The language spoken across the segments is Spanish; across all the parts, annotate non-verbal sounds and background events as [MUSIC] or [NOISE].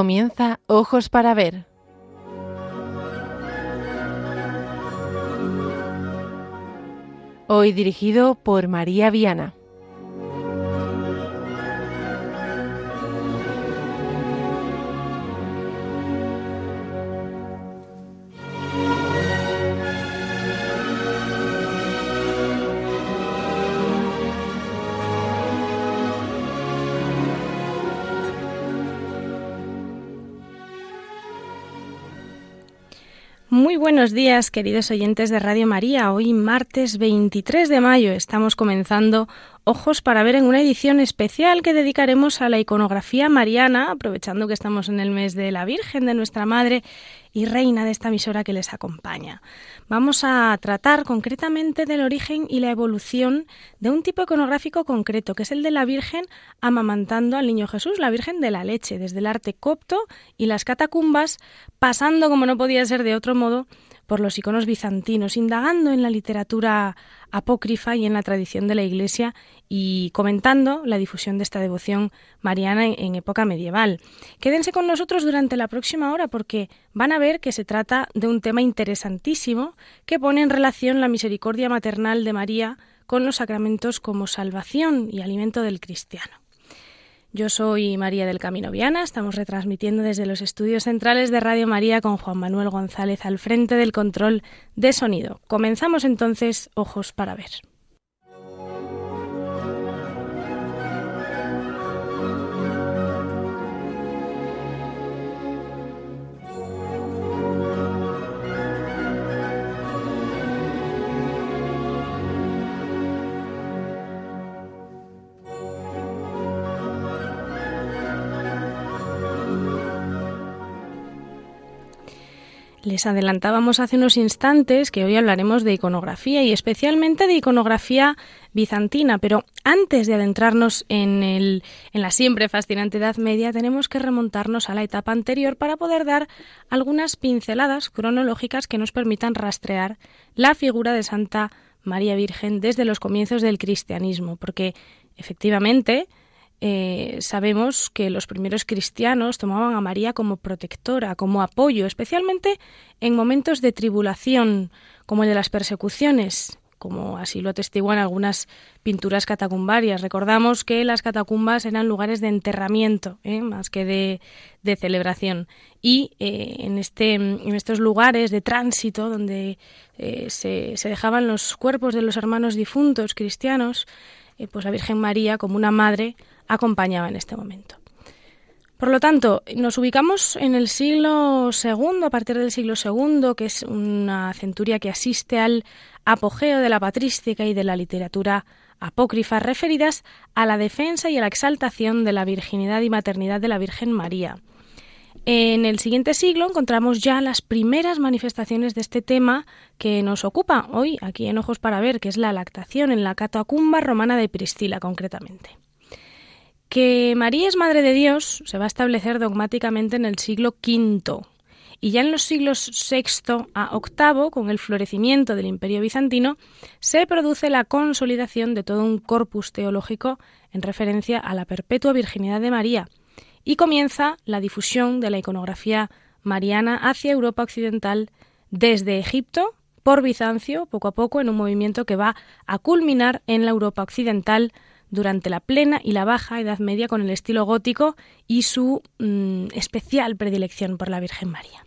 Comienza Ojos para Ver. Hoy dirigido por María Viana. Buenos días, queridos oyentes de Radio María. Hoy, martes 23 de mayo, estamos comenzando Ojos para ver en una edición especial que dedicaremos a la iconografía mariana, aprovechando que estamos en el mes de la Virgen de nuestra Madre y Reina de esta emisora que les acompaña. Vamos a tratar concretamente del origen y la evolución de un tipo iconográfico concreto, que es el de la Virgen amamantando al niño Jesús, la Virgen de la leche, desde el arte copto y las catacumbas, pasando, como no podía ser de otro modo, por los iconos bizantinos, indagando en la literatura apócrifa y en la tradición de la Iglesia y comentando la difusión de esta devoción mariana en, época medieval. Quédense con nosotros durante la próxima hora porque van a ver que se trata de un tema interesantísimo que pone en relación la misericordia maternal de María con los sacramentos como salvación y alimento del cristiano. Yo soy María del Camino Viana, estamos retransmitiendo desde los estudios centrales de Radio María con Juan Manuel González al frente del control de sonido. Comenzamos entonces Ojos para ver. Les adelantábamos hace unos instantes que hoy hablaremos de iconografía y especialmente de iconografía bizantina, pero antes de adentrarnos en, el, en la siempre fascinante Edad Media tenemos que remontarnos a la etapa anterior para poder dar algunas pinceladas cronológicas que nos permitan rastrear la figura de Santa María Virgen desde los comienzos del cristianismo, porque efectivamente eh, sabemos que los primeros cristianos tomaban a María como protectora, como apoyo, especialmente en momentos de tribulación, como el de las persecuciones, como así lo atestiguan algunas pinturas catacumbarias. Recordamos que las catacumbas eran lugares de enterramiento, ¿eh? más que de, celebración. Y eh, en, este, en estos lugares de tránsito, donde se, se dejaban los cuerpos de los hermanos difuntos cristianos, pues la Virgen María, como una madre, acompañaba en este momento. Por lo tanto, nos ubicamos en el siglo II, a partir del siglo II, que es una centuria que asiste al apogeo de la patrística y de la literatura apócrifa referidas a la defensa y a la exaltación de la virginidad y maternidad de la Virgen María. En el siguiente siglo encontramos ya las primeras manifestaciones de este tema que nos ocupa hoy aquí en Ojos para Ver, que es la lactación en la catacumba romana de Priscila concretamente. Que María es Madre de Dios se va a establecer dogmáticamente en el siglo V y ya en los siglos VI a VIII, con el florecimiento del Imperio bizantino, se produce la consolidación de todo un corpus teológico en referencia a la perpetua virginidad de María. Y comienza la difusión de la iconografía mariana hacia Europa occidental desde Egipto por Bizancio, poco a poco, en un movimiento que va a culminar en la Europa occidental durante la plena y la baja Edad Media con el estilo gótico y su mm, especial predilección por la Virgen María.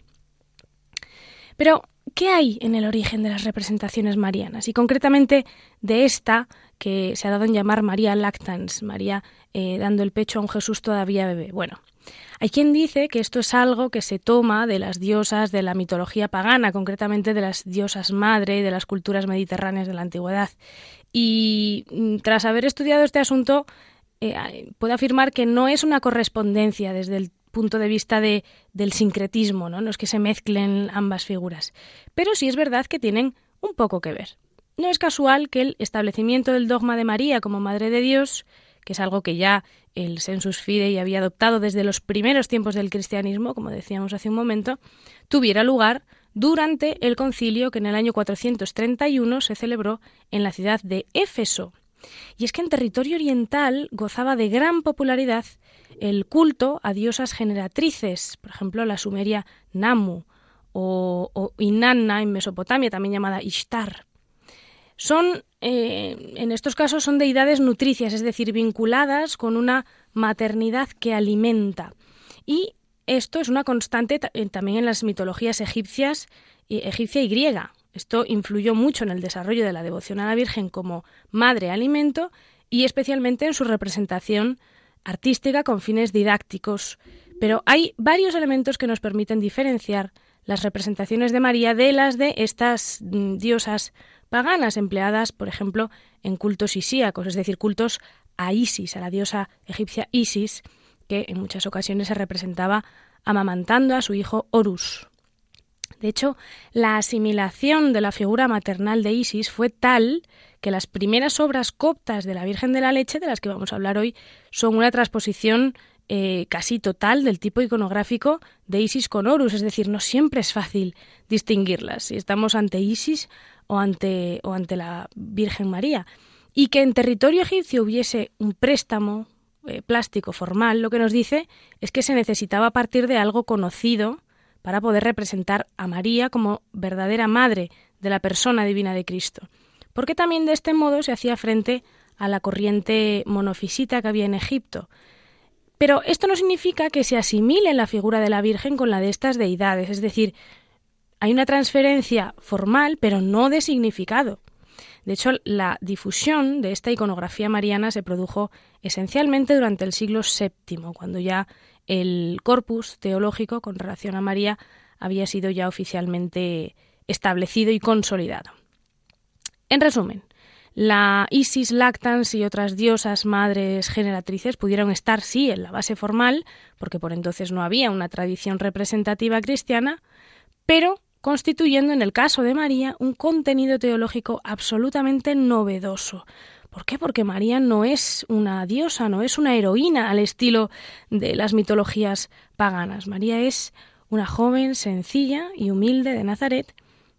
Pero, ¿qué hay en el origen de las representaciones marianas? Y concretamente de esta que se ha dado en llamar María Lactans, María eh, dando el pecho a un Jesús todavía bebé. Bueno, hay quien dice que esto es algo que se toma de las diosas de la mitología pagana, concretamente de las diosas madre de las culturas mediterráneas de la antigüedad, y mm, tras haber estudiado este asunto, eh, puedo afirmar que no es una correspondencia desde el punto de vista de, del sincretismo, ¿no? no es que se mezclen ambas figuras, pero sí es verdad que tienen un poco que ver. No es casual que el establecimiento del dogma de María como Madre de Dios, que es algo que ya el Sensus Fidei había adoptado desde los primeros tiempos del cristianismo, como decíamos hace un momento, tuviera lugar durante el concilio que en el año 431 se celebró en la ciudad de Éfeso. Y es que en territorio oriental gozaba de gran popularidad el culto a diosas generatrices, por ejemplo la sumeria Namu o, Inanna en Mesopotamia, también llamada Ishtar. Son, eh, en estos casos, son deidades nutricias, es decir, vinculadas con una maternidad que alimenta. Y esto es una constante también en las mitologías egipcias, egipcia y griega. Esto influyó mucho en el desarrollo de la devoción a la Virgen como madre alimento y especialmente en su representación artística con fines didácticos. Pero hay varios elementos que nos permiten diferenciar las representaciones de María de las de estas mm, diosas paganas empleadas, por ejemplo, en cultos isíacos, es decir, cultos a Isis, a la diosa egipcia Isis, que en muchas ocasiones se representaba amamantando a su hijo Horus. De hecho, la asimilación de la figura maternal de Isis fue tal que las primeras obras coptas de la Virgen de la Leche, de las que vamos a hablar hoy, son una transposición eh, casi total del tipo iconográfico de Isis con Horus, es decir, no siempre es fácil distinguirlas si estamos ante Isis o ante, o ante la Virgen María. Y que en territorio egipcio hubiese un préstamo eh, plástico formal, lo que nos dice es que se necesitaba partir de algo conocido para poder representar a María como verdadera madre de la persona divina de Cristo. Porque también de este modo se hacía frente a la corriente monofisita que había en Egipto, pero esto no significa que se asimile la figura de la Virgen con la de estas deidades, es decir, hay una transferencia formal, pero no de significado. De hecho, la difusión de esta iconografía mariana se produjo esencialmente durante el siglo VII, cuando ya el corpus teológico con relación a María había sido ya oficialmente establecido y consolidado. En resumen, la Isis Lactans y otras diosas madres generatrices pudieron estar, sí, en la base formal, porque por entonces no había una tradición representativa cristiana, pero constituyendo en el caso de María un contenido teológico absolutamente novedoso. ¿Por qué? Porque María no es una diosa, no es una heroína al estilo de las mitologías paganas. María es una joven sencilla y humilde de Nazaret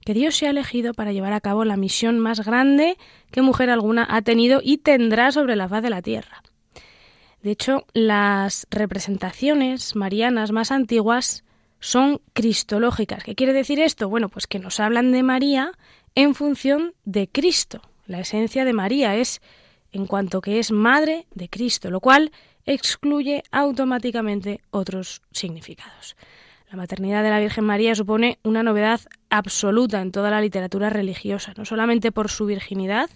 que Dios se ha elegido para llevar a cabo la misión más grande que mujer alguna ha tenido y tendrá sobre la faz de la tierra. De hecho, las representaciones marianas más antiguas son cristológicas. ¿Qué quiere decir esto? Bueno, pues que nos hablan de María en función de Cristo. La esencia de María es en cuanto que es madre de Cristo, lo cual excluye automáticamente otros significados. La maternidad de la Virgen María supone una novedad absoluta en toda la literatura religiosa, no solamente por su virginidad,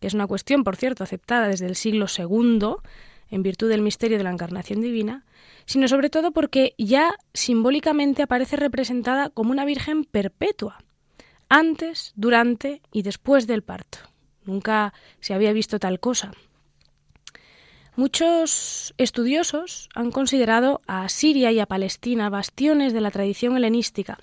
que es una cuestión, por cierto, aceptada desde el siglo II, en virtud del misterio de la encarnación divina, sino sobre todo porque ya simbólicamente aparece representada como una Virgen perpetua, antes, durante y después del parto. Nunca se había visto tal cosa. Muchos estudiosos han considerado a Siria y a Palestina bastiones de la tradición helenística.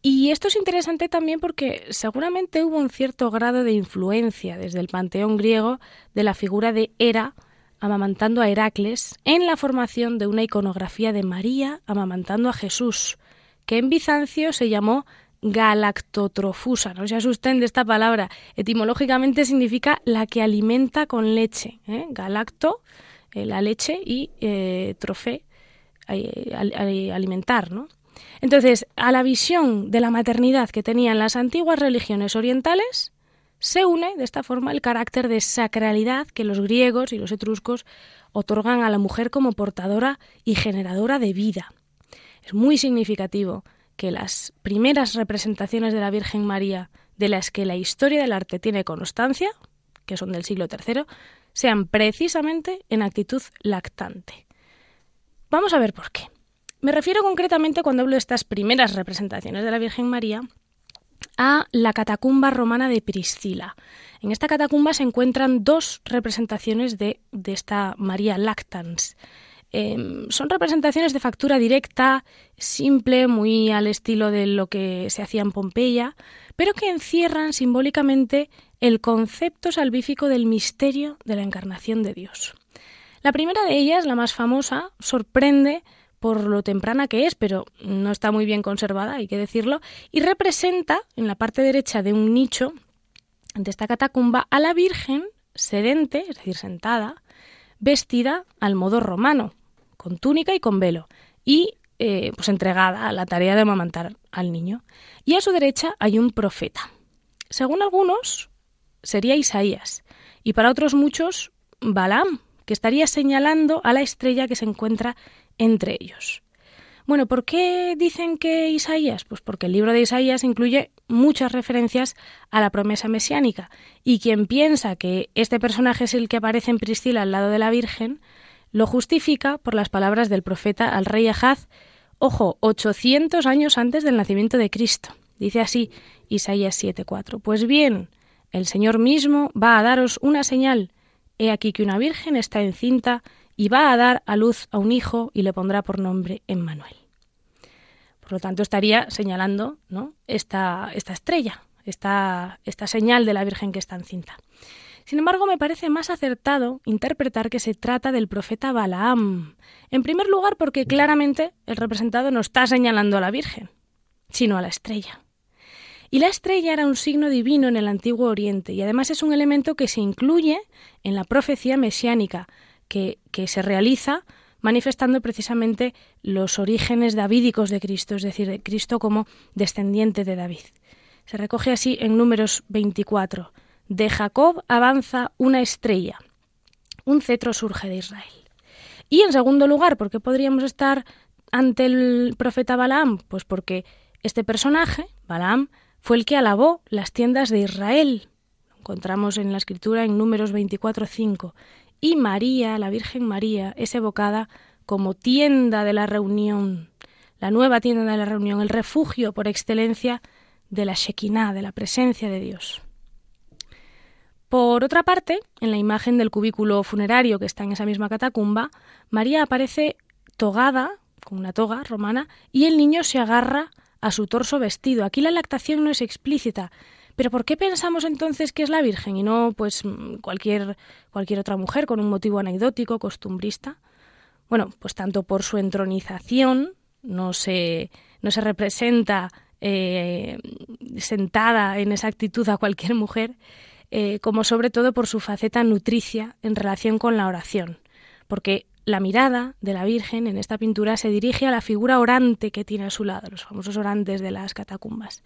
Y esto es interesante también porque seguramente hubo un cierto grado de influencia desde el panteón griego de la figura de Hera amamantando a Heracles en la formación de una iconografía de María amamantando a Jesús, que en Bizancio se llamó galactotrofusa. No se asusten de esta palabra. Etimológicamente significa la que alimenta con leche. ¿eh? Galacto, eh, la leche, y eh, trofé, alimentar. ¿no? Entonces, a la visión de la maternidad que tenían las antiguas religiones orientales, se une de esta forma el carácter de sacralidad que los griegos y los etruscos otorgan a la mujer como portadora y generadora de vida. Es muy significativo que las primeras representaciones de la Virgen María de las que la historia del arte tiene constancia, que son del siglo III, sean precisamente en actitud lactante. Vamos a ver por qué. Me refiero concretamente cuando hablo de estas primeras representaciones de la Virgen María a la catacumba romana de Priscila. En esta catacumba se encuentran dos representaciones de, de esta María Lactans. Em, son representaciones de factura directa, simple, muy al estilo de lo que se hacía en Pompeya, pero que encierran simbólicamente el concepto salvífico del misterio de la encarnación de Dios. La primera de ellas, la más famosa, sorprende por lo temprana que es, pero no está muy bien conservada, hay que decirlo, y representa en la parte derecha de un nicho de esta catacumba a la Virgen sedente, es decir, sentada, vestida al modo romano, con túnica y con velo, y eh, pues entregada a la tarea de amamantar al niño. Y a su derecha hay un profeta. Según algunos, sería Isaías, y para otros muchos, Balaam, que estaría señalando a la estrella que se encuentra entre ellos. Bueno, ¿por qué dicen que Isaías? Pues porque el libro de Isaías incluye muchas referencias a la promesa mesiánica, y quien piensa que este personaje es el que aparece en Priscila al lado de la Virgen, lo justifica por las palabras del profeta al rey Ahaz Ojo, 800 años antes del nacimiento de Cristo. Dice así Isaías 7:4. Pues bien, el Señor mismo va a daros una señal. He aquí que una virgen está encinta y va a dar a luz a un hijo y le pondrá por nombre Emmanuel. Por lo tanto, estaría señalando ¿no? esta, esta estrella, esta, esta señal de la Virgen que está encinta. Sin embargo, me parece más acertado interpretar que se trata del profeta Balaam. En primer lugar, porque claramente el representado no está señalando a la Virgen, sino a la estrella. Y la estrella era un signo divino en el Antiguo Oriente y además es un elemento que se incluye en la profecía mesiánica que, que se realiza manifestando precisamente los orígenes davídicos de Cristo, es decir, de Cristo como descendiente de David. Se recoge así en números 24. De Jacob avanza una estrella. Un cetro surge de Israel. Y en segundo lugar, ¿por qué podríamos estar ante el profeta Balaam? Pues porque este personaje, Balaam, fue el que alabó las tiendas de Israel. Lo encontramos en la escritura en números 24.5. Y María, la Virgen María, es evocada como tienda de la reunión, la nueva tienda de la reunión, el refugio por excelencia de la Shekinah, de la presencia de Dios. Por otra parte, en la imagen del cubículo funerario que está en esa misma catacumba, María aparece togada, con una toga romana, y el niño se agarra a su torso vestido. Aquí la lactación no es explícita. Pero ¿por qué pensamos entonces que es la Virgen y no pues cualquier, cualquier otra mujer con un motivo anecdótico, costumbrista? Bueno, pues tanto por su entronización, no se, no se representa eh, sentada en esa actitud a cualquier mujer, eh, como sobre todo por su faceta nutricia en relación con la oración, porque la mirada de la Virgen en esta pintura se dirige a la figura orante que tiene a su lado, los famosos orantes de las catacumbas,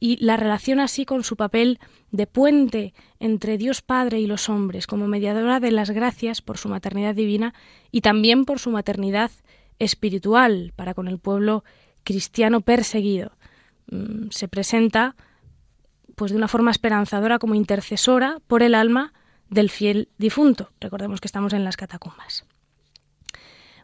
y la relaciona así con su papel de puente entre Dios Padre y los hombres, como mediadora de las gracias por su maternidad divina y también por su maternidad espiritual para con el pueblo cristiano perseguido. Mm, se presenta pues de una forma esperanzadora como intercesora por el alma del fiel difunto. Recordemos que estamos en las catacumbas.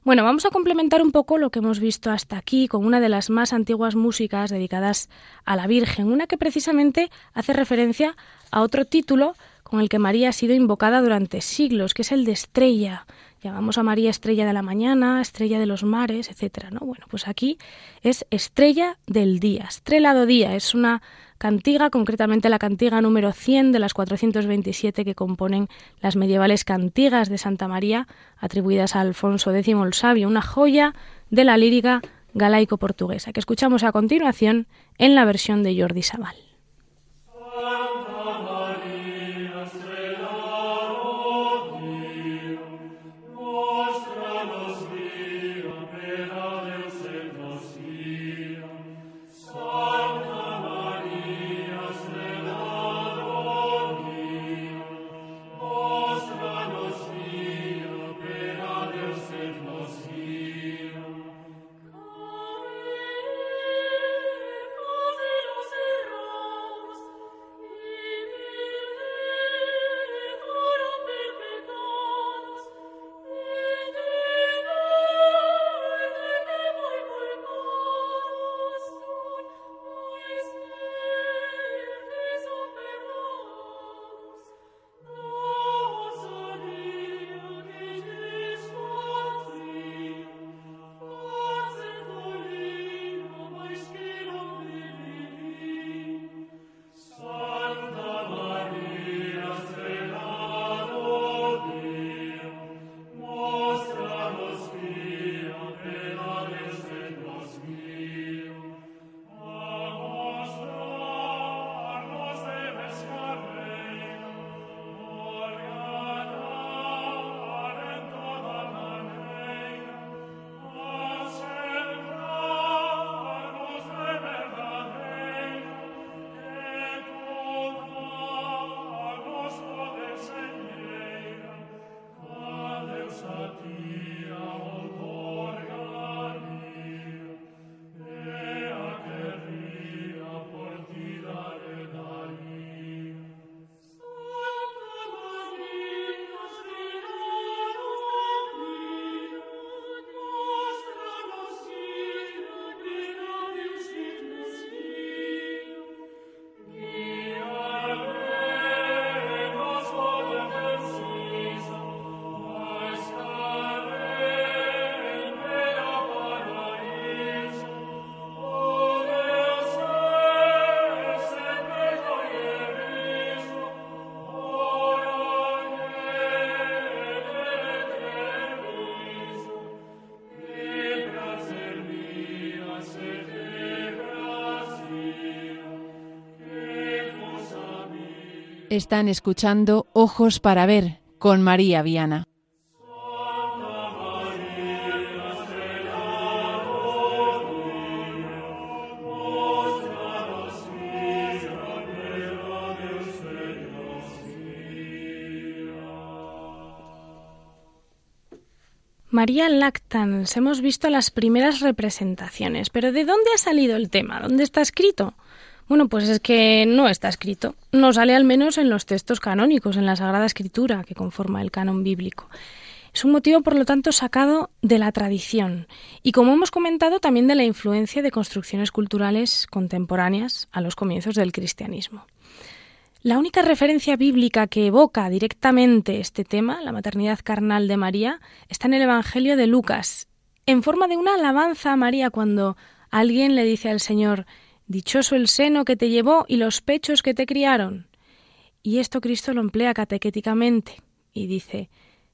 Bueno, vamos a complementar un poco lo que hemos visto hasta aquí con una de las más antiguas músicas dedicadas a la Virgen, una que precisamente hace referencia a otro título con el que María ha sido invocada durante siglos, que es el de estrella. Llamamos a María estrella de la mañana, estrella de los mares, etcétera, ¿no? Bueno, pues aquí es estrella del día, estrelado día, es una cantiga, concretamente la cantiga número 100 de las 427 que componen las medievales cantigas de Santa María, atribuidas a Alfonso X el Sabio, una joya de la lírica galaico-portuguesa, que escuchamos a continuación en la versión de Jordi Sabal. Están escuchando Ojos para Ver con María Viana. María Lactans, hemos visto las primeras representaciones, pero ¿de dónde ha salido el tema? ¿Dónde está escrito? Bueno, pues es que no está escrito. No sale al menos en los textos canónicos, en la Sagrada Escritura que conforma el canon bíblico. Es un motivo, por lo tanto, sacado de la tradición y, como hemos comentado, también de la influencia de construcciones culturales contemporáneas a los comienzos del cristianismo. La única referencia bíblica que evoca directamente este tema, la maternidad carnal de María, está en el Evangelio de Lucas, en forma de una alabanza a María cuando alguien le dice al Señor, Dichoso el seno que te llevó y los pechos que te criaron. Y esto Cristo lo emplea catequéticamente y dice,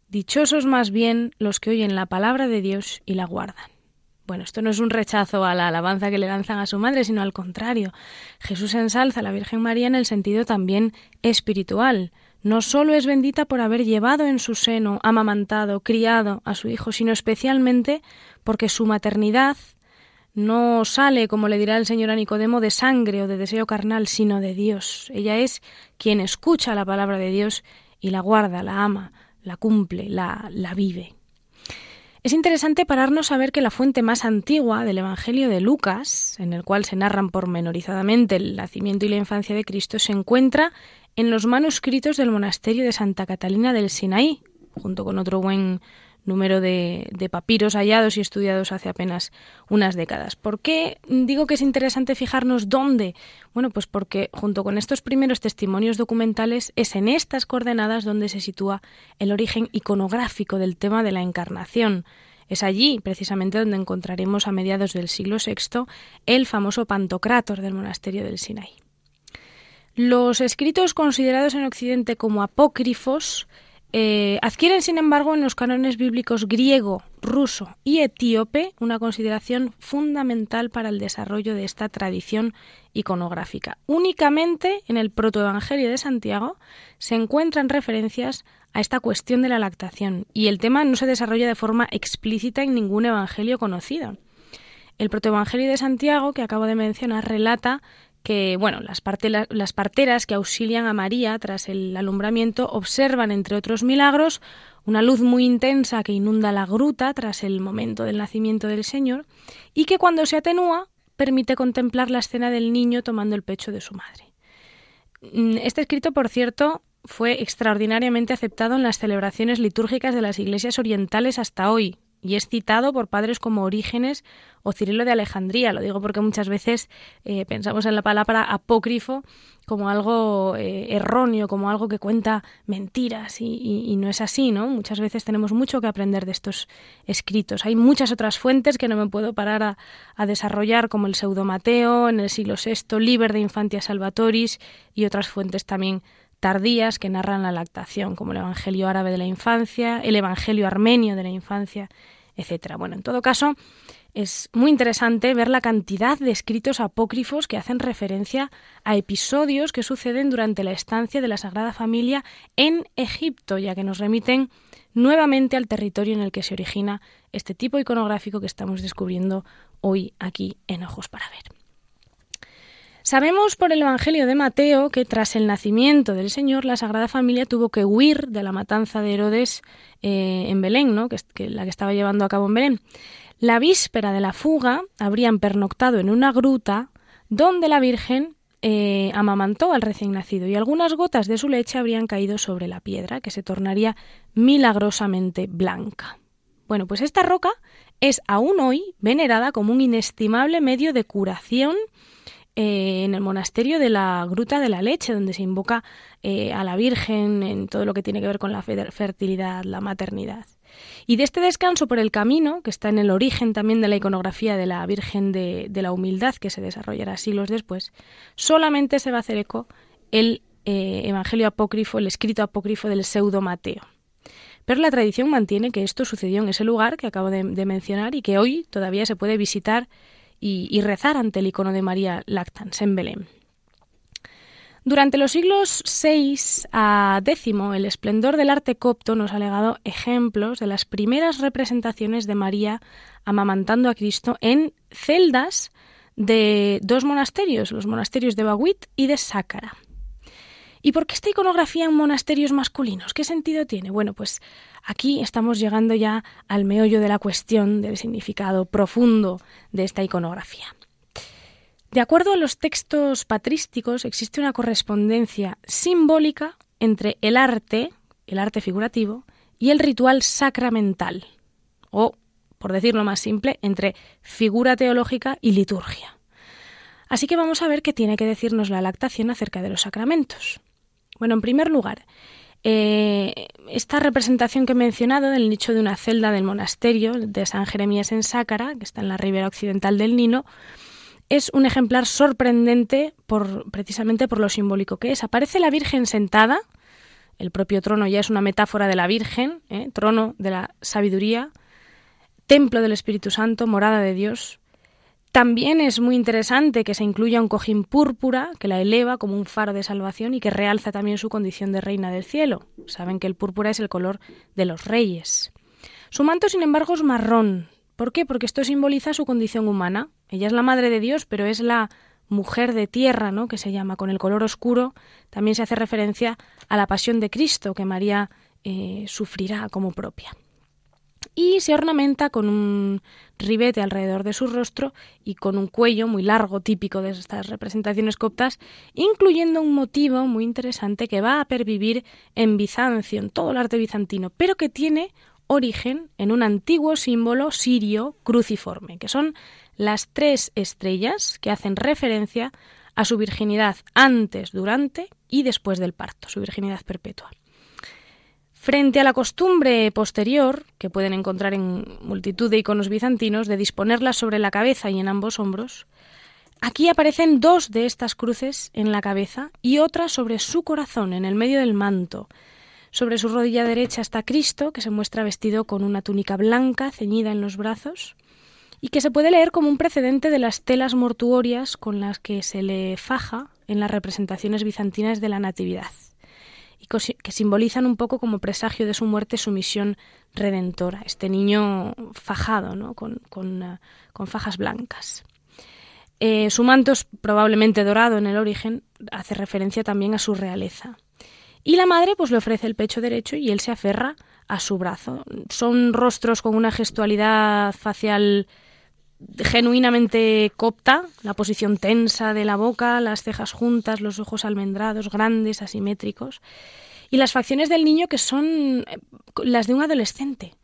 Dichosos más bien los que oyen la palabra de Dios y la guardan. Bueno, esto no es un rechazo a la alabanza que le lanzan a su madre, sino al contrario. Jesús ensalza a la Virgen María en el sentido también espiritual. No solo es bendita por haber llevado en su seno, amamantado, criado a su hijo, sino especialmente porque su maternidad no sale, como le dirá el Señor a Nicodemo, de sangre o de deseo carnal, sino de Dios. Ella es quien escucha la palabra de Dios y la guarda, la ama, la cumple, la, la vive. Es interesante pararnos a ver que la fuente más antigua del Evangelio de Lucas, en el cual se narran pormenorizadamente el nacimiento y la infancia de Cristo, se encuentra en los manuscritos del monasterio de Santa Catalina del Sinaí, junto con otro buen número de, papiros hallados y estudiados hace apenas unas décadas. ¿Por qué digo que es interesante fijarnos dónde? Bueno, pues porque junto con estos primeros testimonios documentales es en estas coordenadas donde se sitúa el origen iconográfico del tema de la encarnación. Es allí, precisamente, donde encontraremos a mediados del siglo VI el famoso Pantocrátor del monasterio del Sinaí. Los escritos considerados en Occidente como apócrifos eh, adquieren, sin embargo, en los cánones bíblicos griego, ruso y etíope una consideración fundamental para el desarrollo de esta tradición iconográfica. Únicamente en el protoevangelio de Santiago se encuentran referencias a esta cuestión de la lactación y el tema no se desarrolla de forma explícita en ningún evangelio conocido. El protoevangelio de Santiago, que acabo de mencionar, relata que bueno, las, las parteras que auxilian a María tras el alumbramiento observan, entre otros milagros, una luz muy intensa que inunda la gruta tras el momento del nacimiento del Señor y que cuando se atenúa permite contemplar la escena del niño tomando el pecho de su madre. Mm, este escrito, por cierto, fue extraordinariamente aceptado en las celebraciones litúrgicas de las iglesias orientales hasta hoy, y es citado por padres como Orígenes o Cirilo de Alejandría. Lo digo porque muchas veces eh, pensamos en la palabra apócrifo como algo eh, erróneo, como algo que cuenta mentiras y, no es así, ¿no? Muchas veces tenemos mucho que aprender de estos escritos. Hay muchas otras fuentes que no me puedo parar a, a desarrollar, como el Pseudo-Mateo en el siglo VI, Liber de Infantia Salvatoris y otras fuentes también tardías que narran la lactación, como el Evangelio árabe de la infancia, el Evangelio armenio de la infancia, etc. Bueno, en todo caso, es muy interesante ver la cantidad de escritos apócrifos que hacen referencia a episodios que suceden durante la estancia de la Sagrada Familia en Egipto, ya que nos remiten nuevamente al territorio en el que se origina este tipo iconográfico que estamos descubriendo hoy aquí en Ojos para Ver. Sabemos por el Evangelio de Mateo que tras el nacimiento del Señor, la Sagrada Familia tuvo que huir de la matanza de Herodes eh, en Belén, ¿no? que, la que estaba llevando a cabo en Belén. La víspera de la fuga habrían pernoctado en una gruta donde la Virgen eh, amamantó al recién nacido y algunas gotas de su leche habrían caído sobre la piedra, que se tornaría milagrosamente blanca. Bueno, pues esta roca es aún hoy venerada como un inestimable medio de curación eh, en el monasterio de la Gruta de la Leche, donde se invoca eh, a la Virgen en todo lo que tiene que ver con la fertilidad, la maternidad. Y de este descanso por el camino, que está en el origen también de la iconografía de la Virgen de, la Humildad, que se desarrollará siglos después, solamente se va a hacer eco el eh, Evangelio apócrifo, el escrito apócrifo del pseudo Mateo. Pero la tradición mantiene que esto sucedió en ese lugar que acabo de mencionar y que hoy todavía se puede visitar y, rezar ante el icono de María Lactans en Belén. Durante los siglos VI a X, el esplendor del arte copto nos ha legado ejemplos de las primeras representaciones de María amamantando a Cristo en celdas de dos monasterios, los monasterios de Baguit y de Sácara. ¿Y por qué esta iconografía en monasterios masculinos? ¿Qué sentido tiene? Bueno, pues aquí estamos llegando ya al meollo de la cuestión del significado profundo de esta iconografía. De acuerdo a los textos patrísticos, existe una correspondencia simbólica entre el arte, el arte figurativo, y el ritual sacramental, o, por decirlo más simple, entre figura teológica y liturgia. Así que vamos a ver qué tiene que decirnos la lactación acerca de los sacramentos. Bueno, en primer lugar, eh, esta representación que he mencionado del nicho de una celda del monasterio de San Jeremías en Sácara, que está en la ribera occidental del Nino, es un ejemplar sorprendente por, precisamente por lo simbólico que es. Aparece la Virgen sentada, el propio trono ya es una metáfora de la Virgen, ¿eh? trono de la sabiduría, templo del Espíritu Santo, morada de Dios, también es muy interesante que se incluya un cojín púrpura que la eleva como un faro de salvación y que realza también su condición de reina del cielo. Saben que el púrpura es el color de los reyes. Su manto, sin embargo, es marrón. ¿Por qué? Porque esto simboliza su condición humana. Ella es la madre de Dios, pero es la mujer de tierra, ¿no? que se llama con el color oscuro. También se hace referencia a la pasión de Cristo que María eh, sufrirá como propia y se ornamenta con un ribete alrededor de su rostro y con un cuello muy largo típico de estas representaciones coptas, incluyendo un motivo muy interesante que va a pervivir en Bizancio, en todo el arte bizantino, pero que tiene origen en un antiguo símbolo sirio cruciforme, que son las tres estrellas que hacen referencia a su virginidad antes, durante y después del parto, su virginidad perpetua. Frente a la costumbre posterior, que pueden encontrar en multitud de iconos bizantinos, de disponerlas sobre la cabeza y en ambos hombros, aquí aparecen dos de estas cruces en la cabeza y otra sobre su corazón, en el medio del manto. Sobre su rodilla derecha está Cristo, que se muestra vestido con una túnica blanca ceñida en los brazos, y que se puede leer como un precedente de las telas mortuorias con las que se le faja en las representaciones bizantinas de la Natividad que simbolizan un poco como presagio de su muerte su misión redentora, este niño fajado ¿no? con, con, eh, fajas blancas. Eh, su manto es probablemente dorado en el origen, hace referencia también a su realeza. Y la madre pues le ofrece el pecho derecho y él se aferra a su brazo. Son rostros con una gestualidad facial genuinamente copta, la posición tensa de la boca, las cejas juntas, los ojos almendrados, grandes, asimétricos, y las facciones del niño que son eh, las de un adolescente.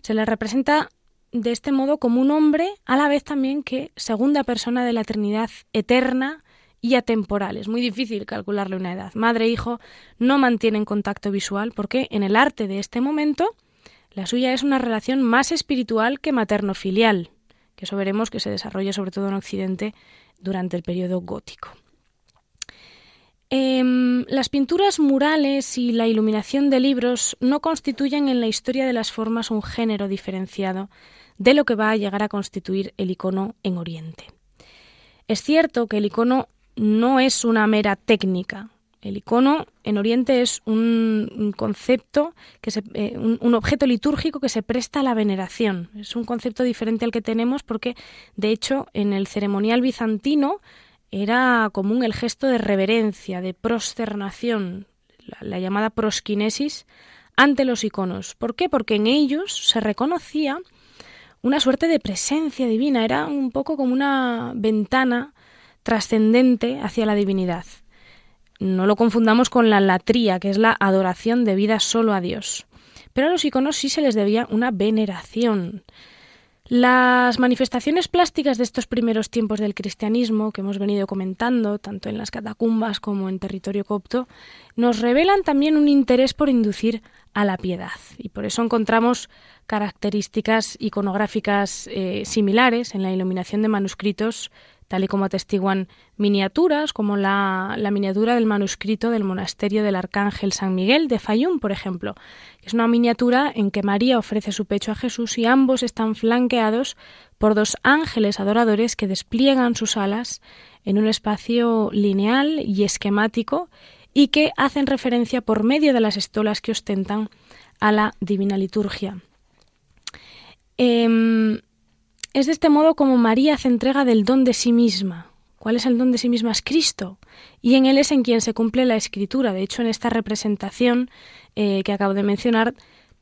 Se le representa de este modo como un hombre, a la vez también que segunda persona de la Trinidad eterna y atemporal. Es muy difícil calcularle una edad. Madre e hijo no mantienen contacto visual porque en el arte de este momento la suya es una relación más espiritual que materno-filial que eso veremos que se desarrolla sobre todo en Occidente durante el periodo gótico. Em, las pinturas murales y la iluminación de libros no constituyen en la historia de las formas un género diferenciado de lo que va a llegar a constituir el icono en Oriente. Es cierto que el icono no es una mera técnica, el icono en Oriente es un, concepto, que eh, un, objeto litúrgico que se presta a la veneración. Es un concepto diferente al que tenemos porque, de hecho, en el ceremonial bizantino era común el gesto de reverencia, de prosternación, la, llamada prosquinesis, ante los iconos. ¿Por qué? Porque en ellos se reconocía una suerte de presencia divina, era un poco como una ventana trascendente hacia la divinidad. No lo confundamos con la latría, que es la adoración debida solo a Dios. Pero a los iconos sí se les debía una veneración. Las manifestaciones plásticas de estos primeros tiempos del cristianismo, que hemos venido comentando, tanto en las catacumbas como en territorio copto, nos revelan también un interés por inducir a la piedad. Y por eso encontramos características iconográficas eh, similares en la iluminación de manuscritos tal y como atestiguan miniaturas, como la, miniatura del manuscrito del monasterio del Arcángel San Miguel de Fayún, por ejemplo. Es una miniatura en que María ofrece su pecho a Jesús y ambos están flanqueados por dos ángeles adoradores que despliegan sus alas en un espacio lineal y esquemático y que hacen referencia por medio de las estolas que ostentan a la divina liturgia. Em, es de este modo como María hace entrega del don de sí misma. ¿Cuál es el don de sí misma? Es Cristo. Y en Él es en quien se cumple la escritura. De hecho, en esta representación eh, que acabo de mencionar,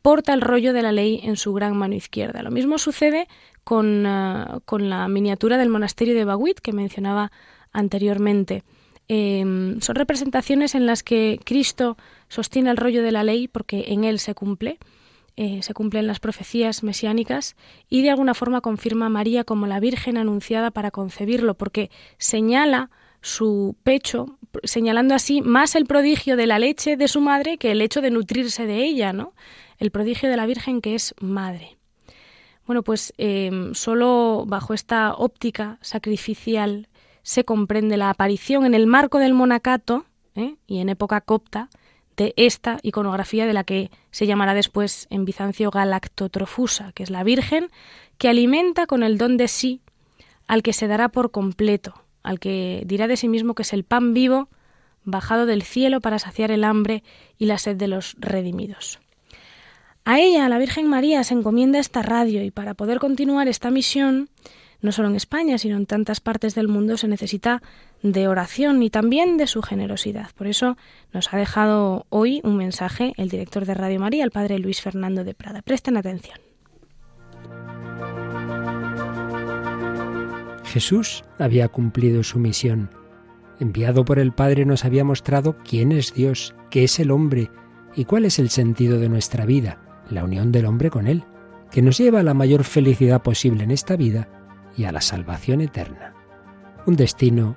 porta el rollo de la ley en su gran mano izquierda. Lo mismo sucede con, eh, con la miniatura del monasterio de Baguit que mencionaba anteriormente. Em, son representaciones en las que Cristo sostiene el rollo de la ley porque en Él se cumple eh, se cumplen las profecías mesiánicas y de alguna forma confirma a María como la Virgen anunciada para concebirlo, porque señala su pecho, señalando así más el prodigio de la leche de su madre que el hecho de nutrirse de ella, ¿no? El prodigio de la Virgen que es madre. Bueno, pues eh, solo bajo esta óptica sacrificial se comprende la aparición en el marco del monacato ¿eh? y en época copta de esta iconografía de la que se llamará después en Bizancio Galactotrofusa, que es la Virgen que alimenta con el don de sí al que se dará por completo, al que dirá de sí mismo que es el pan vivo bajado del cielo para saciar el hambre y la sed de los redimidos. A ella, la Virgen María, se encomienda esta radio y para poder continuar esta misión no solo en España, sino en tantas partes del mundo se necesita de oración y también de su generosidad. Por eso nos ha dejado hoy un mensaje el director de Radio María, el padre Luis Fernando de Prada. Presten atención. Jesús había cumplido su misión. Enviado por el Padre nos había mostrado quién es Dios, qué es el hombre y cuál es el sentido de nuestra vida, la unión del hombre con Él, que nos lleva a la mayor felicidad posible en esta vida y a la salvación eterna. Un destino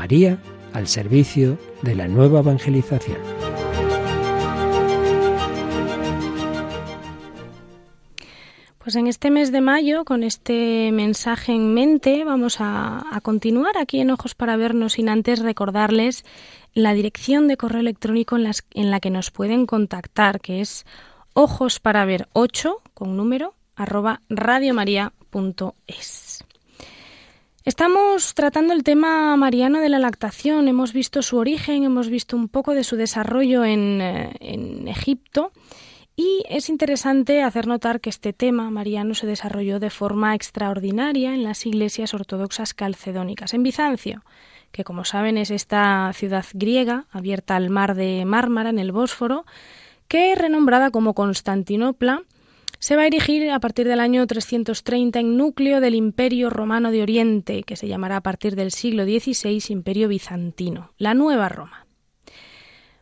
María al servicio de la nueva evangelización. Pues en este mes de mayo, con este mensaje en mente, vamos a, continuar aquí en Ojos para Vernos sin antes recordarles la dirección de correo electrónico en, la que nos pueden contactar, que es ojos para ver 8 con número arroba radiomaria.es. Estamos tratando el tema mariano de la lactación. Hemos visto su origen, hemos visto un poco de su desarrollo en, eh, en, Egipto y es interesante hacer notar que este tema mariano se desarrolló de forma extraordinaria en las iglesias ortodoxas calcedónicas, en Bizancio, que como saben es esta ciudad griega abierta al mar de Mármara en el Bósforo, que renombrada como Constantinopla, se va a erigir a partir del año 330 en núcleo del Imperio Romano de Oriente, que se llamará a partir del siglo XVI Imperio Bizantino, la Nueva Roma.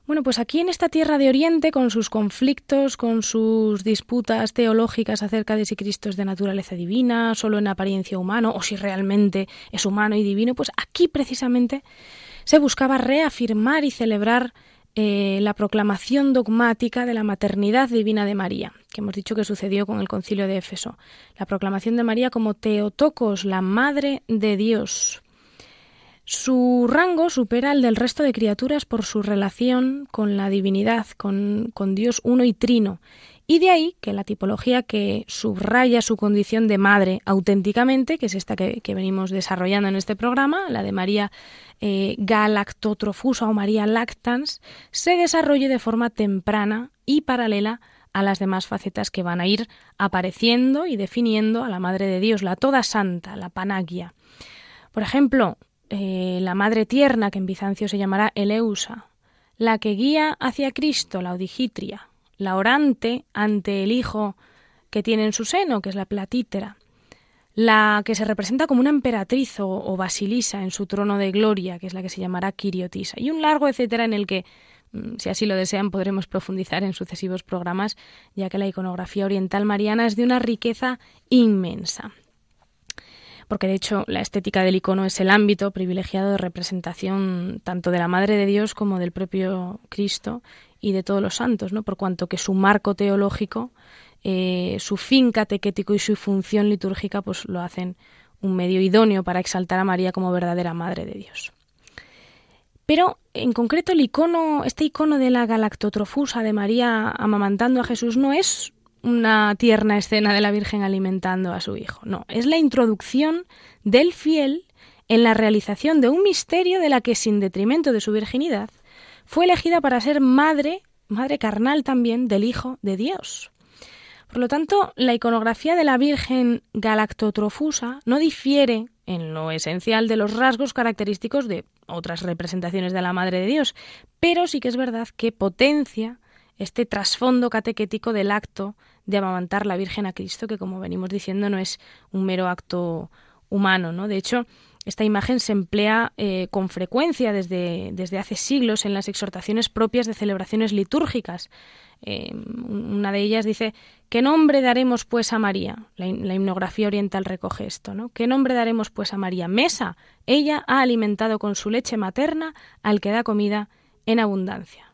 Bueno, pues aquí en esta tierra de Oriente, con sus conflictos, con sus disputas teológicas acerca de si Cristo es de naturaleza divina, solo en apariencia humano, o si realmente es humano y divino, pues aquí precisamente se buscaba reafirmar y celebrar eh, la proclamación dogmática de la maternidad divina de María, que hemos dicho que sucedió con el concilio de Éfeso. La proclamación de María como Teotocos, la Madre de Dios. Su rango supera el del resto de criaturas por su relación con la divinidad, con, con Dios uno y trino, Y de ahí que la tipología que subraya su condición de madre auténticamente, que es esta que, venimos desarrollando en este programa, la de María eh, galactotrofusa o María lactans, se desarrolle de forma temprana y paralela a las demás facetas que van a ir apareciendo y definiendo a la Madre de Dios, la Toda Santa, la Panagia. Por ejemplo, eh, la Madre Tierna, que en Bizancio se llamará Eleusa, la que guía hacia Cristo, la Odigitria, la orante ante el Hijo que tiene en su seno, que es la platítera, la que se representa como una emperatriz o, basilisa en su trono de gloria, que es la que se llamará Quiriotisa, y un largo etcétera en el que, si así lo desean, podremos profundizar en sucesivos programas, ya que la iconografía oriental mariana es de una riqueza inmensa porque de hecho la estética del icono es el ámbito privilegiado de representación tanto de la Madre de Dios como del propio Cristo y de todos los santos, ¿no? por cuanto que su marco teológico, eh, su fin catequético y su función litúrgica pues lo hacen un medio idóneo para exaltar a María como verdadera Madre de Dios. Pero en concreto el icono, este icono de la galactotrofusa de María amamantando a Jesús no es una tierna escena de la Virgen alimentando a su hijo. No, es la introducción del fiel en la realización de un misterio de la que, sin detrimento de su virginidad, fue elegida para ser madre, madre carnal también, del Hijo de Dios. Por lo tanto, la iconografía de la Virgen galactotrofusa no difiere en lo esencial de los rasgos característicos de otras representaciones de la Madre de Dios, pero sí que es verdad que potencia este trasfondo catequético del acto de amamantar la Virgen a Cristo, que como venimos diciendo no es un mero acto humano, ¿no? De hecho, esta imagen se emplea eh, con frecuencia desde, desde, hace siglos en las exhortaciones propias de celebraciones litúrgicas. Eh, una de ellas dice, ¿qué nombre daremos pues a María? La, himnografía oriental recoge esto, ¿no? ¿Qué nombre daremos pues a María? Mesa. Ella ha alimentado con su leche materna al que da comida en abundancia.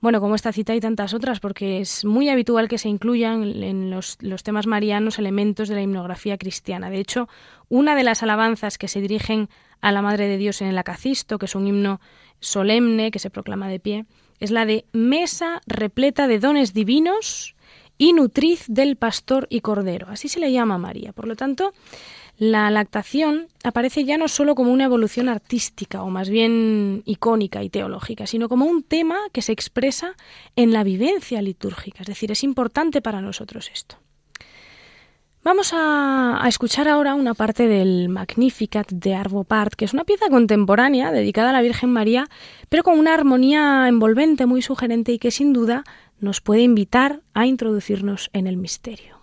Bueno, como esta cita y tantas otras, porque es muy habitual que se incluyan en los, temas marianos elementos de la himnografía cristiana. De hecho, una de las alabanzas que se dirigen a la Madre de Dios en el Acacisto, que es un himno solemne que se proclama de pie, es la de Mesa repleta de dones divinos y nutriz del pastor y cordero. Así se le llama a María. Por lo tanto, la lactación aparece ya no solo como una evolución artística o más bien icónica y teológica, sino como un tema que se expresa en la vivencia litúrgica. Es decir, es importante para nosotros esto. Vamos a, escuchar ahora una parte del Magnificat de Arvo Part, que es una pieza contemporánea dedicada a la Virgen María, pero con una armonía envolvente muy sugerente y que sin duda nos puede invitar a introducirnos en el misterio.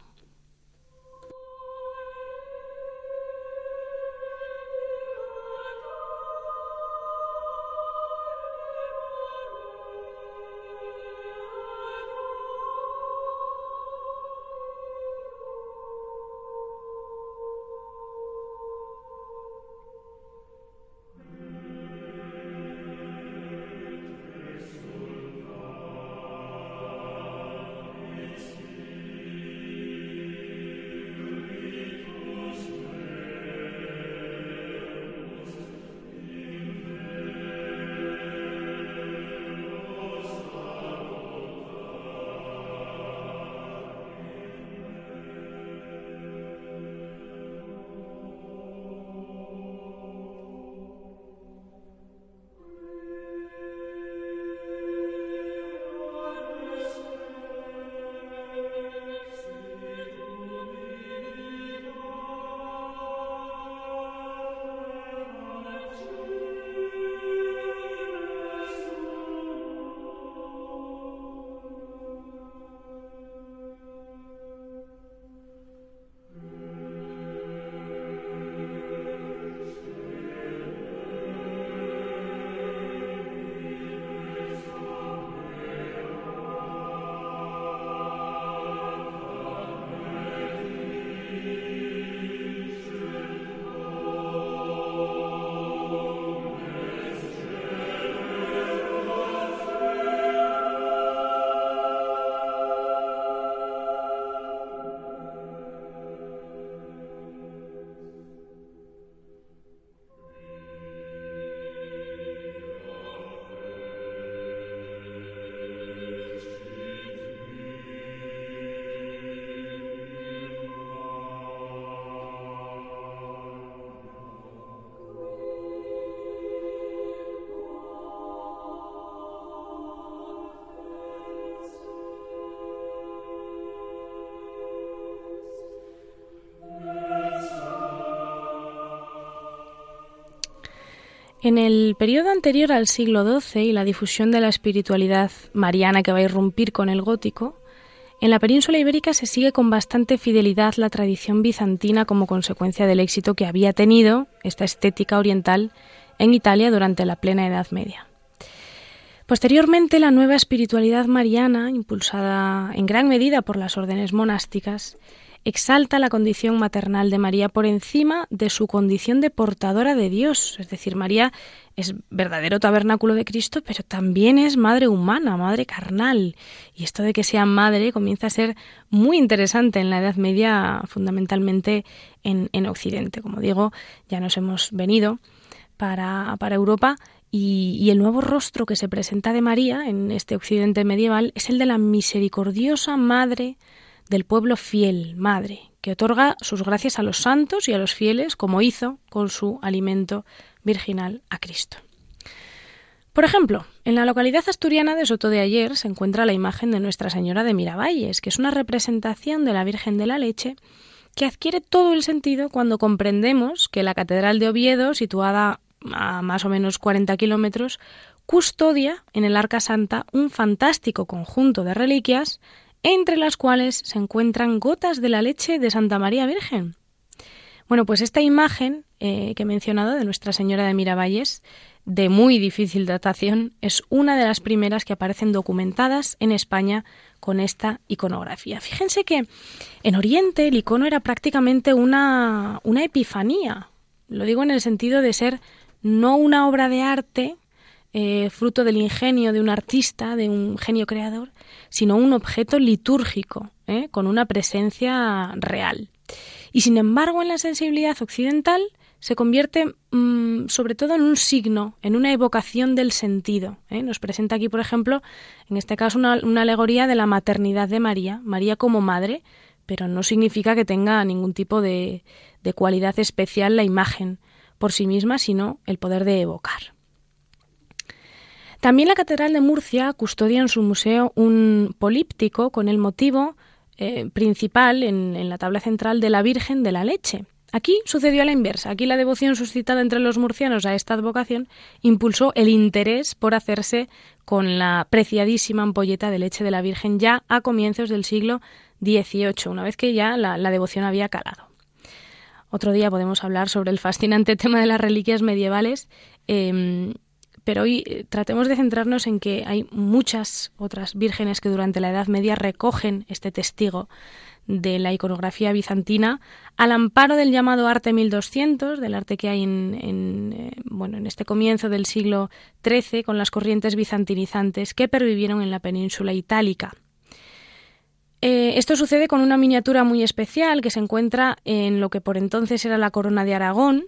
Amen. En el periodo anterior al siglo XII y la difusión de la espiritualidad mariana que va a irrumpir con el gótico, en la península ibérica se sigue con bastante fidelidad la tradición bizantina como consecuencia del éxito que había tenido esta estética oriental en Italia durante la plena Edad Media. Posteriormente, la nueva espiritualidad mariana, impulsada en gran medida por las órdenes monásticas, exalta la condición maternal de María por encima de su condición de portadora de Dios. Es decir, María es verdadero tabernáculo de Cristo, pero también es madre humana, madre carnal. Y esto de que sea madre comienza a ser muy interesante en la Edad Media, fundamentalmente en, Occidente. Como digo, ya nos hemos venido para, para Europa y, y, el nuevo rostro que se presenta de María en este Occidente medieval es el de la misericordiosa Madre del pueblo fiel, Madre, que otorga sus gracias a los santos y a los fieles, como hizo con su alimento virginal a Cristo. Por ejemplo, en la localidad asturiana de Soto de Ayer se encuentra la imagen de Nuestra Señora de Miravalles, que es una representación de la Virgen de la Leche que adquiere todo el sentido cuando comprendemos que la Catedral de Oviedo, situada a más o menos 40 kilómetros, custodia en el Arca Santa un fantástico conjunto de reliquias, entre las cuales se encuentran gotas de la leche de Santa María Virgen. Bueno, pues esta imagen eh, que he mencionado de Nuestra Señora de Miravalles, de muy difícil datación, es una de las primeras que aparecen documentadas en España con esta iconografía. Fíjense que en Oriente el icono era prácticamente una, una epifanía. Lo digo en el sentido de ser no una obra de arte eh, fruto del ingenio de un artista, de un genio creador, sino un objeto litúrgico, ¿eh? con una presencia real. Y sin embargo, en la sensibilidad occidental se convierte mm, sobre todo en un signo, en una evocación del sentido. ¿eh? Nos presenta aquí, por ejemplo, en este caso, una, alegoría de la maternidad de María, María como madre, pero no significa que tenga ningún tipo de, de cualidad especial la imagen por sí misma, sino el poder de evocar. También la Catedral de Murcia custodia en su museo un políptico con el motivo eh, principal en, la tabla central de la Virgen de la Leche. Aquí sucedió a la inversa. Aquí la devoción suscitada entre los murcianos a esta advocación impulsó el interés por hacerse con la preciadísima ampolleta de leche de la Virgen ya a comienzos del siglo XVIII, una vez que ya la, devoción había calado. Otro día podemos hablar sobre el fascinante [LAUGHS] tema de las reliquias medievales. Em, pero hoy eh, tratemos de centrarnos en que hay muchas otras vírgenes que durante la Edad Media recogen este testigo de la iconografía bizantina al amparo del llamado arte 1200, del arte que hay en, eh, bueno, en este comienzo del siglo XIII con las corrientes bizantinizantes que pervivieron en la península itálica. Eh, esto sucede con una miniatura muy especial que se encuentra en lo que por entonces era la corona de Aragón,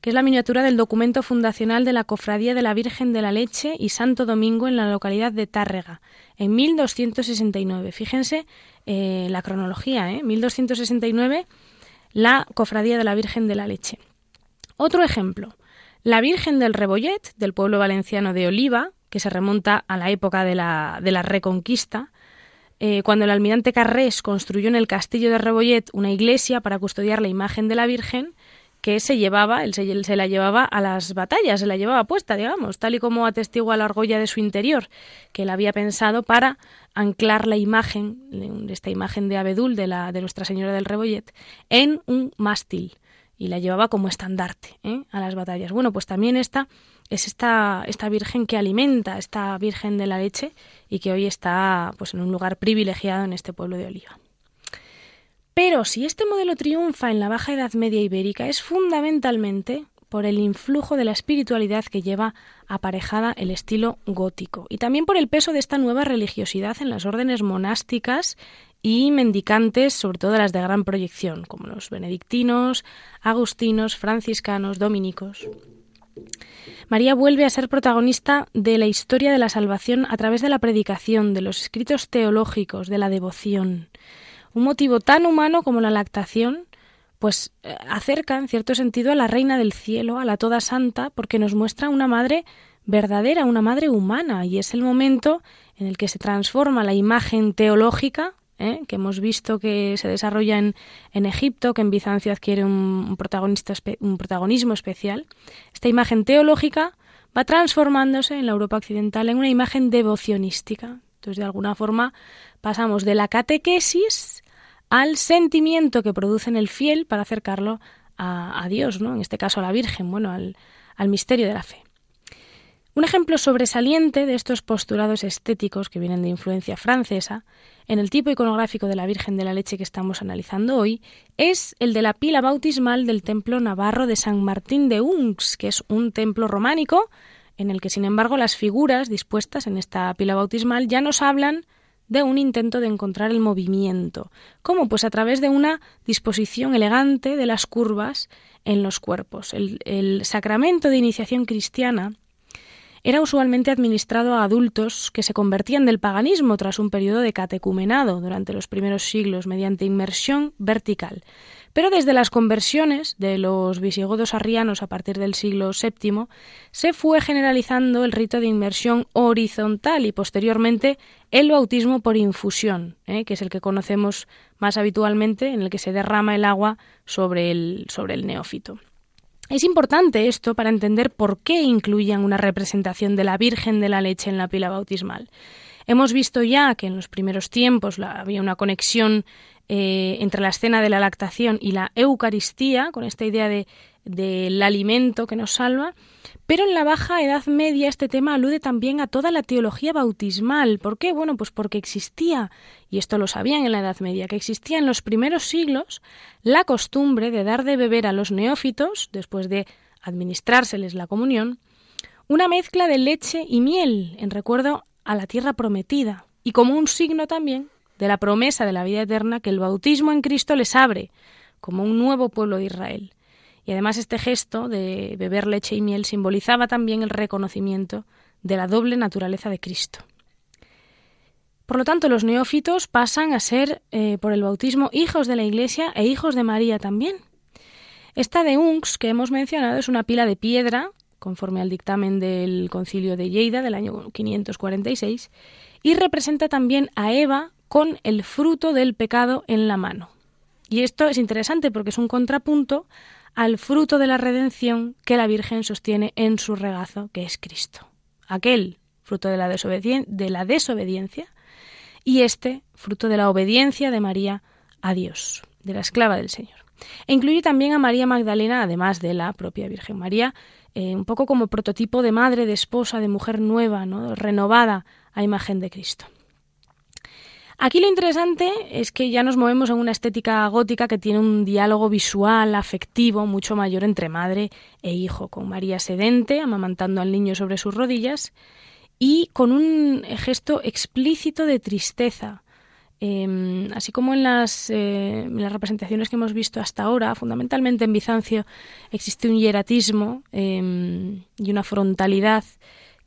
que es la miniatura del documento fundacional de la Cofradía de la Virgen de la Leche y Santo Domingo en la localidad de Tárrega, en 1269. Fíjense eh, la cronología, ¿eh? 1269, la Cofradía de la Virgen de la Leche. Otro ejemplo, la Virgen del Rebollet, del pueblo valenciano de Oliva, que se remonta a la época de la, de la Reconquista, eh, cuando el almirante Carrés construyó en el castillo de Rebollet una iglesia para custodiar la imagen de la Virgen, que se llevaba, él se, la llevaba a las batallas, se la llevaba puesta, digamos, tal y como atestigua la argolla de su interior, que él había pensado para anclar la imagen, esta imagen de Abedul, de, la, de Nuestra Señora del Rebollet, en un mástil y la llevaba como estandarte ¿eh? a las batallas. Bueno, pues también esta es esta, esta Virgen que alimenta, esta Virgen de la leche y que hoy está pues, en un lugar privilegiado en este pueblo de Oliva. Pero si este modelo triunfa en la Baja Edad Media ibérica es fundamentalmente por el influjo de la espiritualidad que lleva aparejada el estilo gótico y también por el peso de esta nueva religiosidad en las órdenes monásticas y mendicantes, sobre todo las de gran proyección, como los benedictinos, agustinos, franciscanos, dominicos. María vuelve a ser protagonista de la historia de la salvación a través de la predicación, de los escritos teológicos, de la devoción un motivo tan humano como la lactación, pues eh, acerca en cierto sentido a la Reina del Cielo, a la Toda Santa, porque nos muestra una madre verdadera, una madre humana, y es el momento en el que se transforma la imagen teológica ¿eh? que hemos visto que se desarrolla en, en Egipto, que en Bizancio adquiere un, protagonista, un protagonismo especial. Esta imagen teológica va transformándose en la Europa occidental en una imagen devocionística. Entonces, de alguna forma, pasamos de la catequesis al sentimiento que produce en el fiel para acercarlo a, Dios, ¿no? en este caso a la Virgen, bueno, al, al misterio de la fe. Un ejemplo sobresaliente de estos postulados estéticos que vienen de influencia francesa en el tipo iconográfico de la Virgen de la Leche que estamos analizando hoy es el de la pila bautismal del templo navarro de San Martín de Unx, que es un templo románico en el que, sin embargo, las figuras dispuestas en esta pila bautismal ya nos hablan de un intento de encontrar el movimiento. ¿Cómo? Pues a través de una disposición elegante de las curvas en los cuerpos. El, sacramento de iniciación cristiana era usualmente administrado a adultos que se convertían del paganismo tras un periodo de catecumenado durante los primeros siglos mediante inmersión vertical. Pero desde las conversiones de los visigodos arrianos a partir del siglo VII se fue generalizando el rito de inmersión horizontal y posteriormente el bautismo por infusión, ¿eh? que es el que conocemos más habitualmente, en el que se derrama el agua sobre el, sobre el neófito. Es importante esto para entender por qué incluían una representación de la Virgen de la Leche en la pila bautismal. Hemos visto ya que en los primeros tiempos había una conexión eh, entre la escena de la lactación y la Eucaristía, con esta idea de, del alimento que nos salva, pero en la Baja Edad Media este tema alude también a toda la teología bautismal. ¿Por qué? Bueno, pues porque existía, y esto lo sabían en la Edad Media, que existía en los primeros siglos la costumbre de dar de beber a los neófitos, después de administrárseles la comunión, una mezcla de leche y miel en recuerdo a la tierra prometida, y como un signo también de la promesa de la vida eterna que el bautismo en Cristo les abre, como un nuevo pueblo de Israel. Y además este gesto de beber leche y miel simbolizaba también el reconocimiento de la doble naturaleza de Cristo. Por lo tanto, los neófitos pasan a ser, eh, por el bautismo, hijos de la Iglesia e hijos de María también. Esta de Unx que hemos mencionado es una pila de piedra, conforme al dictamen del concilio de Lleida del año 546, y representa también a Eva con el fruto del pecado en la mano. Y esto es interesante porque es un contrapunto al fruto de la redención que la Virgen sostiene en su regazo, que es Cristo. Aquel fruto de la, de la desobediencia y este fruto de la obediencia de María a Dios, de la esclava del Señor. E incluye también a María Magdalena, además de la propia Virgen María, eh, un poco como prototipo de madre, de esposa, de mujer nueva, ¿no? renovada a imagen de Cristo. Aquí lo interesante es que ya nos movemos en una estética gótica que tiene un diálogo visual, afectivo, mucho mayor entre madre e hijo, con María sedente, amamantando al niño sobre sus rodillas, y con un gesto explícito de tristeza. Em, así como en las, eh, las, representaciones que hemos visto hasta ahora, fundamentalmente en Bizancio, existe un hieratismo em, y una frontalidad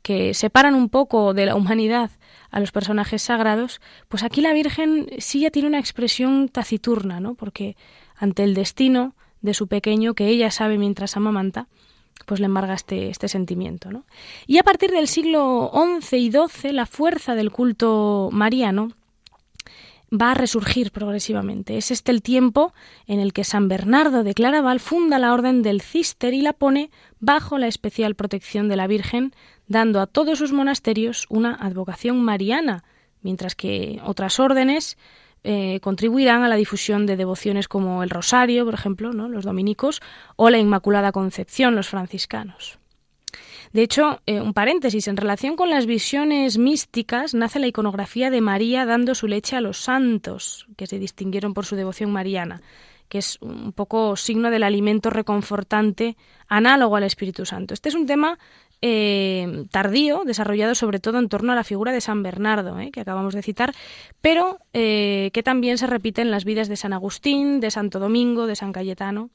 que separan un poco de la humanidad a los personajes sagrados, pues aquí la Virgen sí ya tiene una expresión taciturna, ¿no? Porque ante el destino de su pequeño, que ella sabe mientras amamanta, pues le embarga este, este sentimiento. ¿no? Y a partir del siglo XI y XII, la fuerza del culto mariano va a resurgir progresivamente. Es este el tiempo en el que San Bernardo de Claraval funda la Orden del Cister y la pone bajo la especial protección de la Virgen dando a todos sus monasterios una advocación mariana, mientras que otras órdenes eh, contribuirán a la difusión de devociones como el Rosario, por ejemplo, ¿no? los dominicos, o la Inmaculada Concepción, los franciscanos. De hecho, eh, un paréntesis, en relación con las visiones místicas nace la iconografía de María dando su leche a los santos, que se distinguieron por su devoción mariana, que es un poco signo del alimento reconfortante análogo al Espíritu Santo. Este es un tema eh, tardío, desarrollado sobre todo en torno a la figura de San Bernardo, eh, que acabamos de citar, pero que también se repite en las vidas de San Agustín, de Santo Domingo, de San Cayetano.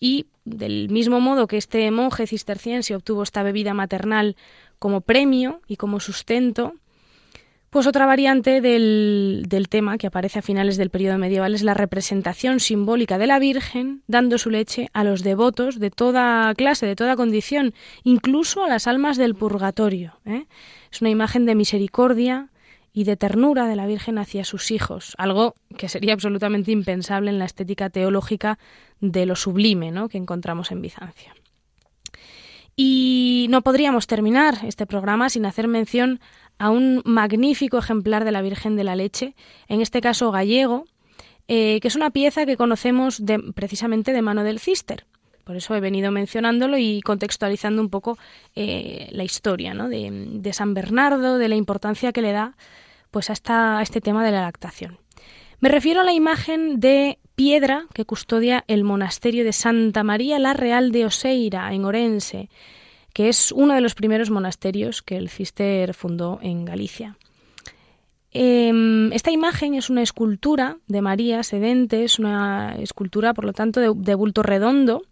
Y del mismo modo que este monje cisterciense obtuvo esta bebida maternal como premio y como sustento, pues otra variante del, tema que aparece a finales del periodo medieval es la representación simbólica de la Virgen dando su leche a los devotos de toda clase, de toda condición, incluso a las almas del purgatorio. ¿eh? Es una imagen de misericordia y de ternura de la Virgen hacia sus hijos, algo que sería absolutamente impensable en la estética teológica de lo sublime ¿no? que encontramos en Bizancia. Y no podríamos terminar este programa sin hacer mención a un magnífico ejemplar de la Virgen de la Leche, en este caso gallego, eh, que es una pieza que conocemos precisamente de mano del Cister. Por eso he venido mencionándolo y contextualizando un poco eh, la historia de, San Bernardo, de la importancia que le da pues, a, a este tema de la lactación. Me refiero a la imagen de piedra que custodia el monasterio de Santa María la Real de Oseira, en Orense, que es uno de los primeros monasterios que el Cister fundó en Galicia. Em, esta imagen es una escultura de María sedente, es una escultura, por lo tanto, de, bulto redondo,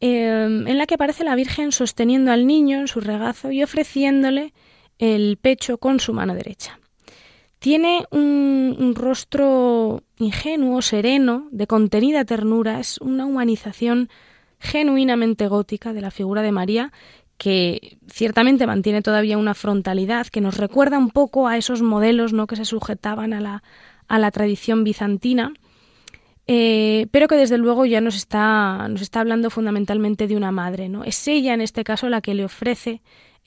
em, en la que aparece la Virgen sosteniendo al niño en su regazo y ofreciéndole el pecho con su mano derecha. Tiene un, rostro ingenuo, sereno, de contenida ternura, es una humanización genuinamente gótica de la figura de María que ciertamente mantiene todavía una frontalidad que nos recuerda un poco a esos modelos ¿no? que se sujetaban a la, a la tradición bizantina, eh, pero que desde luego ya nos está, nos está hablando fundamentalmente de una madre. ¿no? Es ella, en este caso, la que le ofrece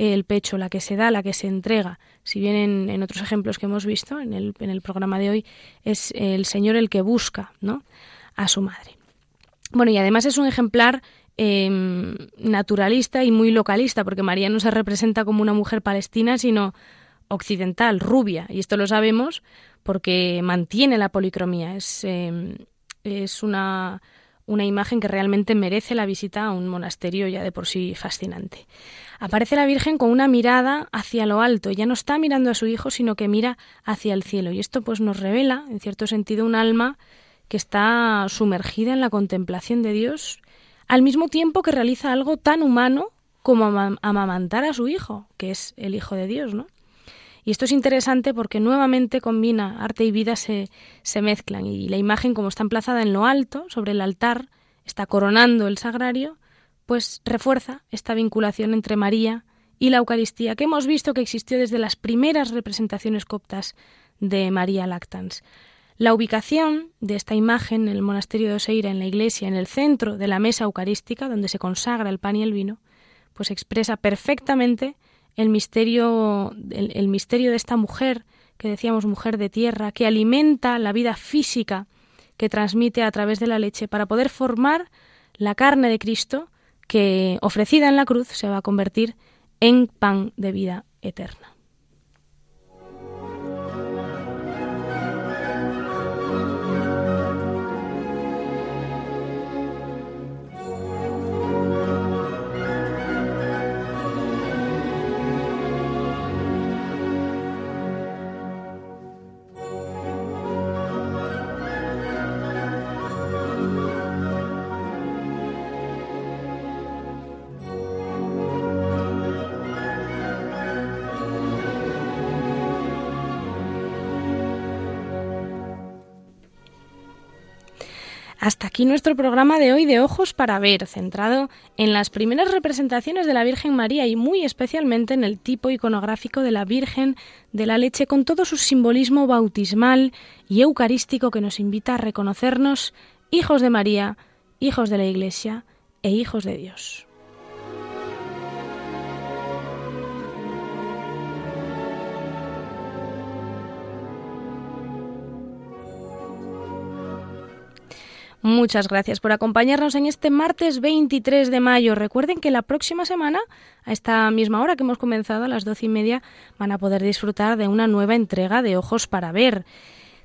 el pecho, la que se da, la que se entrega. Si bien en, otros ejemplos que hemos visto en el, en el, programa de hoy, es el Señor el que busca ¿no? a su madre. Bueno, y además es un ejemplar Em, naturalista y muy localista, porque María no se representa como una mujer palestina, sino occidental, rubia. Y esto lo sabemos porque mantiene la policromía. Es, em, es una, una imagen que realmente merece la visita a un monasterio ya de por sí fascinante. Aparece la Virgen con una mirada hacia lo alto, ya no está mirando a su hijo, sino que mira hacia el cielo. Y esto pues nos revela, en cierto sentido, un alma que está sumergida en la contemplación de Dios al mismo tiempo que realiza algo tan humano como amamantar a su hijo, que es el Hijo de Dios, ¿no? Y esto es interesante porque nuevamente combina arte y vida se, se mezclan y la imagen como está emplazada en lo alto, sobre el altar, está coronando el sagrario, pues refuerza esta vinculación entre María y la Eucaristía que hemos visto que existió desde las primeras representaciones coptas de María Lactans. La ubicación de esta imagen en el monasterio de Oseira, en la iglesia, en el centro de la mesa eucarística, donde se consagra el pan y el vino, pues expresa perfectamente el misterio, el, misterio de esta mujer, que decíamos mujer de tierra, que alimenta la vida física que transmite a través de la leche para poder formar la carne de Cristo que, ofrecida en la cruz, se va a convertir en pan de vida eterna. Hasta aquí nuestro programa de hoy de Ojos para Ver, centrado en las primeras representaciones de la Virgen María y muy especialmente en el tipo iconográfico de la Virgen de la Leche con todo su simbolismo bautismal y eucarístico que nos invita a reconocernos hijos de María, hijos de la Iglesia e hijos de Dios. Muchas gracias por acompañarnos en este martes 23 de mayo. Recuerden que la próxima semana, a esta misma hora que hemos comenzado, a las doce y media, van a poder disfrutar de una nueva entrega de Ojos para Ver.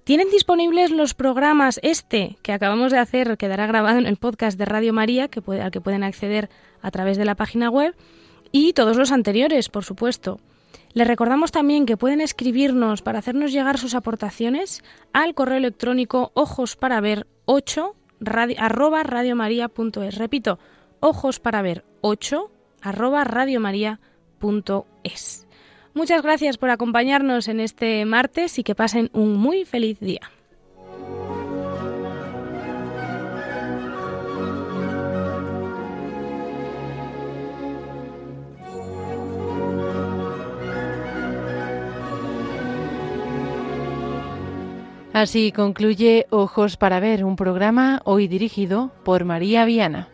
Tienen disponibles los programas este que acabamos de hacer, quedará grabado en el podcast de Radio María, que al que pueden acceder a través de la página web, y todos los anteriores, por supuesto. Les recordamos también que pueden escribirnos para hacernos llegar sus aportaciones al correo electrónico ojos para ver 8 radio, arroba radiomaria.es. Repito, ojos para ver 8 arroba radiomaria.es. Muchas gracias por acompañarnos en este martes y que pasen un muy feliz día. Así concluye Ojos para Ver, un programa hoy dirigido por María Viana.